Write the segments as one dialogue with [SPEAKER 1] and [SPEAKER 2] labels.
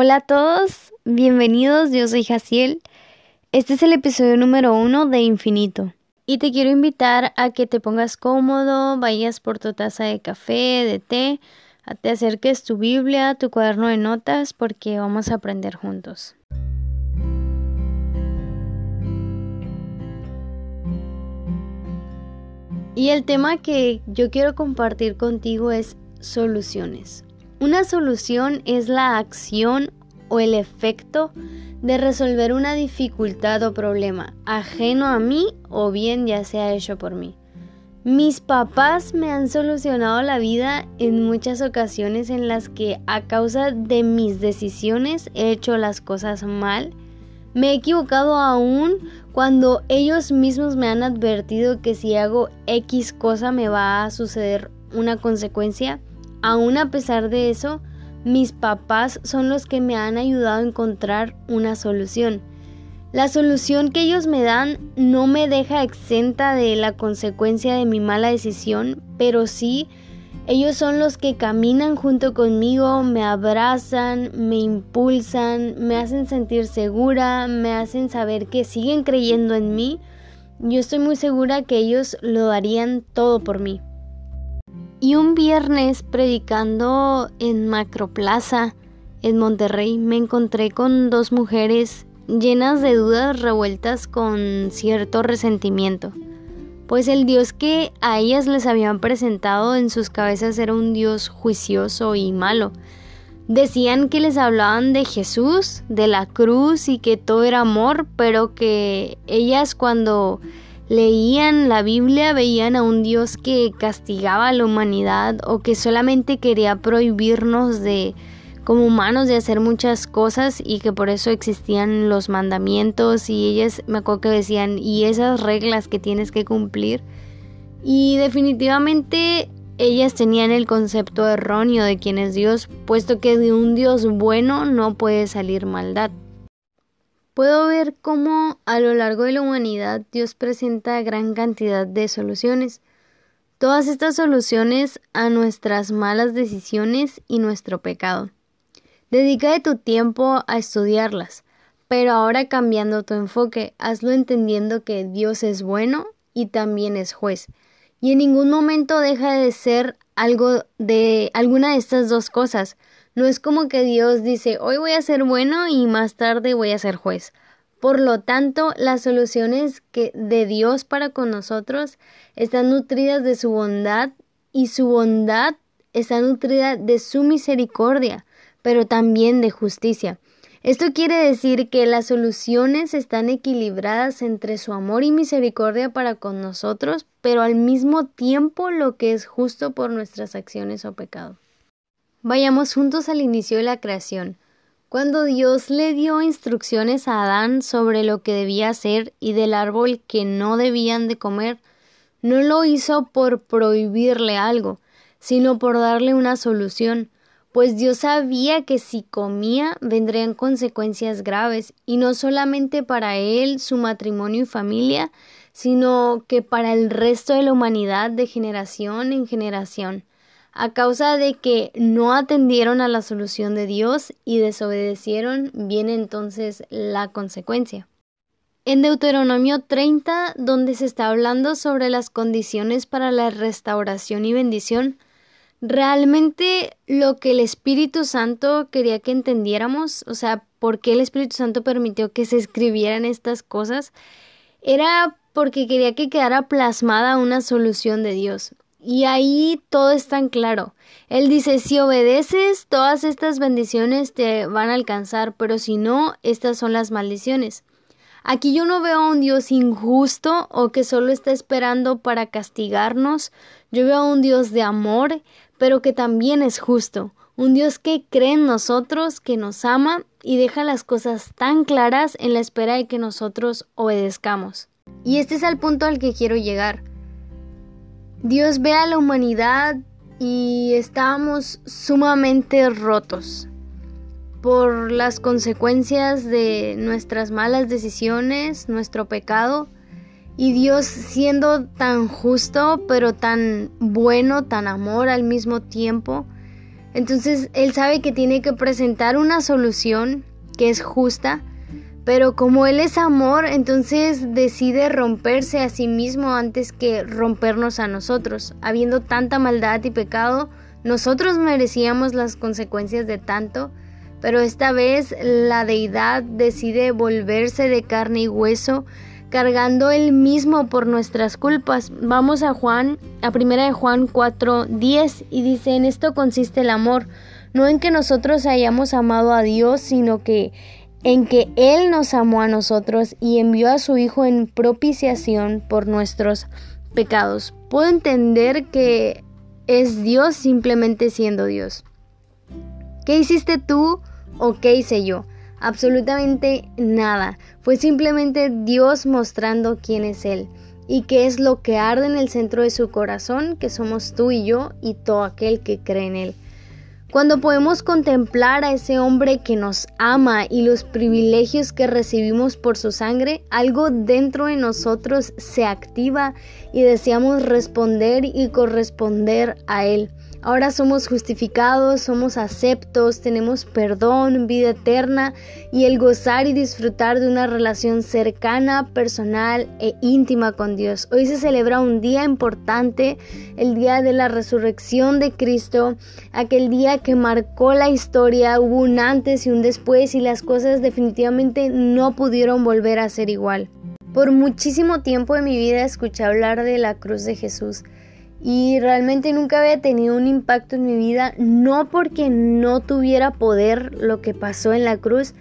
[SPEAKER 1] Hola a todos, bienvenidos, yo soy Jaciel. Este es el episodio número uno de Infinito. Y te quiero invitar a que te pongas cómodo, vayas por tu taza de café, de té, a te acerques tu Biblia, tu cuaderno de notas, porque vamos a aprender juntos. Y el tema que yo quiero compartir contigo es soluciones. Una solución es la acción o el efecto de resolver una dificultad o problema ajeno a mí o bien ya sea hecho por mí. Mis papás me han solucionado la vida en muchas ocasiones en las que a causa de mis decisiones he hecho las cosas mal. Me he equivocado aún cuando ellos mismos me han advertido que si hago X cosa me va a suceder una consecuencia. Aún a pesar de eso, mis papás son los que me han ayudado a encontrar una solución. La solución que ellos me dan no me deja exenta de la consecuencia de mi mala decisión, pero sí, ellos son los que caminan junto conmigo, me abrazan, me impulsan, me hacen sentir segura, me hacen saber que siguen creyendo en mí. Yo estoy muy segura que ellos lo darían todo por mí. Y un viernes predicando en Macroplaza, en Monterrey, me encontré con dos mujeres llenas de dudas revueltas con cierto resentimiento, pues el Dios que a ellas les habían presentado en sus cabezas era un Dios juicioso y malo. Decían que les hablaban de Jesús, de la cruz y que todo era amor, pero que ellas cuando leían la Biblia veían a un Dios que castigaba a la humanidad o que solamente quería prohibirnos de como humanos de hacer muchas cosas y que por eso existían los mandamientos y ellas me acuerdo que decían y esas reglas que tienes que cumplir y definitivamente ellas tenían el concepto erróneo de quién es Dios puesto que de un Dios bueno no puede salir maldad puedo ver cómo a lo largo de la humanidad Dios presenta gran cantidad de soluciones. Todas estas soluciones a nuestras malas decisiones y nuestro pecado. Dedica de tu tiempo a estudiarlas, pero ahora cambiando tu enfoque, hazlo entendiendo que Dios es bueno y también es juez, y en ningún momento deja de ser algo de alguna de estas dos cosas, no es como que Dios dice, hoy voy a ser bueno y más tarde voy a ser juez. Por lo tanto, las soluciones que de Dios para con nosotros están nutridas de su bondad y su bondad está nutrida de su misericordia, pero también de justicia. Esto quiere decir que las soluciones están equilibradas entre su amor y misericordia para con nosotros, pero al mismo tiempo lo que es justo por nuestras acciones o pecado. Vayamos juntos al inicio de la creación. Cuando Dios le dio instrucciones a Adán sobre lo que debía hacer y del árbol que no debían de comer, no lo hizo por prohibirle algo, sino por darle una solución, pues Dios sabía que si comía vendrían consecuencias graves, y no solamente para él, su matrimonio y familia, sino que para el resto de la humanidad de generación en generación a causa de que no atendieron a la solución de Dios y desobedecieron, viene entonces la consecuencia. En Deuteronomio 30, donde se está hablando sobre las condiciones para la restauración y bendición, realmente lo que el Espíritu Santo quería que entendiéramos, o sea, por qué el Espíritu Santo permitió que se escribieran estas cosas, era porque quería que quedara plasmada una solución de Dios. Y ahí todo es tan claro. Él dice, si obedeces, todas estas bendiciones te van a alcanzar, pero si no, estas son las maldiciones. Aquí yo no veo a un Dios injusto o que solo está esperando para castigarnos. Yo veo a un Dios de amor, pero que también es justo. Un Dios que cree en nosotros, que nos ama y deja las cosas tan claras en la espera de que nosotros obedezcamos. Y este es el punto al que quiero llegar. Dios ve a la humanidad y estábamos sumamente rotos por las consecuencias de nuestras malas decisiones, nuestro pecado, y Dios siendo tan justo, pero tan bueno, tan amor al mismo tiempo, Entonces él sabe que tiene que presentar una solución que es justa, pero como él es amor, entonces decide romperse a sí mismo antes que rompernos a nosotros. Habiendo tanta maldad y pecado, nosotros merecíamos las consecuencias de tanto, pero esta vez la deidad decide volverse de carne y hueso, cargando él mismo por nuestras culpas. Vamos a Juan, a primera de Juan 4:10 y dice, "En esto consiste el amor, no en que nosotros hayamos amado a Dios, sino que en que él nos amó a nosotros y envió a su hijo en propiciación por nuestros pecados." Puedo entender que es Dios simplemente siendo Dios. ¿Qué hiciste tú o qué hice yo? Absolutamente nada. Fue simplemente Dios mostrando quién es Él y qué es lo que arde en el centro de su corazón, que somos tú y yo y todo aquel que cree en Él. Cuando podemos contemplar a ese hombre que nos ama y los privilegios que recibimos por su sangre, algo dentro de nosotros se activa y deseamos responder y corresponder a Él. Ahora somos justificados, somos aceptos, tenemos perdón, vida eterna y el gozar y disfrutar de una relación cercana, personal e íntima con Dios. Hoy se celebra un día importante, el día de la resurrección de Cristo, aquel día que marcó la historia, hubo un antes y un después y las cosas definitivamente no pudieron volver a ser igual. Por muchísimo tiempo de mi vida escuché hablar de la cruz de Jesús y realmente nunca había tenido un impacto en mi vida, no porque no tuviera poder lo que pasó en la cruz,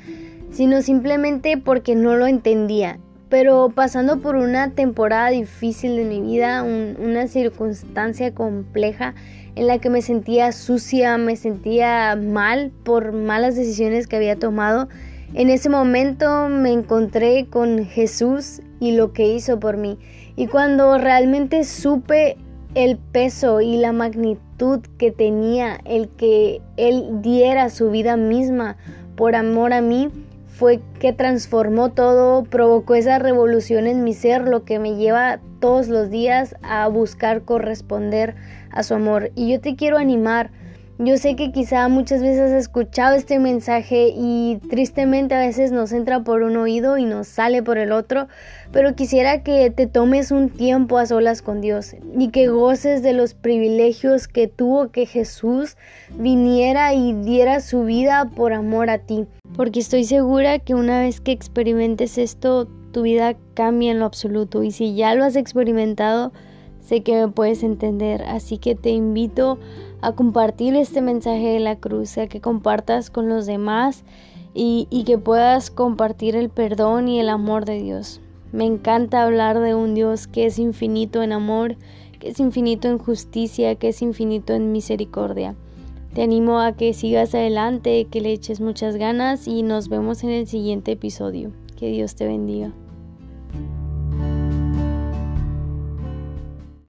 [SPEAKER 1] sino simplemente porque no lo entendía. Pero pasando por una temporada difícil de mi vida, una circunstancia compleja en la que me sentía sucia, me sentía mal por malas decisiones que había tomado, en ese momento me encontré con Jesús y lo que hizo por mí. Y cuando realmente supe el peso y la magnitud que tenía el que Él diera su vida misma por amor a mí, fue que transformó todo, provocó esa revolución en mi ser, lo que me lleva todos los días a buscar corresponder a su amor. Y yo te quiero animar yo sé que quizá muchas veces has escuchado este mensaje y tristemente a veces nos entra por un oído y nos sale por el otro, pero quisiera que te tomes un tiempo a solas con Dios y que goces de los privilegios que tuvo que Jesús viniera y diera su vida por amor a ti. Porque estoy segura que una vez que experimentes esto, tu vida cambia en lo absoluto y si ya lo has experimentado, sé que me puedes entender. Así que te invito a compartir este mensaje de la cruz, a que compartas con los demás y, que puedas compartir el perdón y el amor de Dios. Me encanta hablar de un Dios que es infinito en amor, que es infinito en justicia, que es infinito en misericordia. Te animo a que sigas adelante, que le eches muchas ganas y nos vemos en el siguiente episodio. Que Dios te bendiga.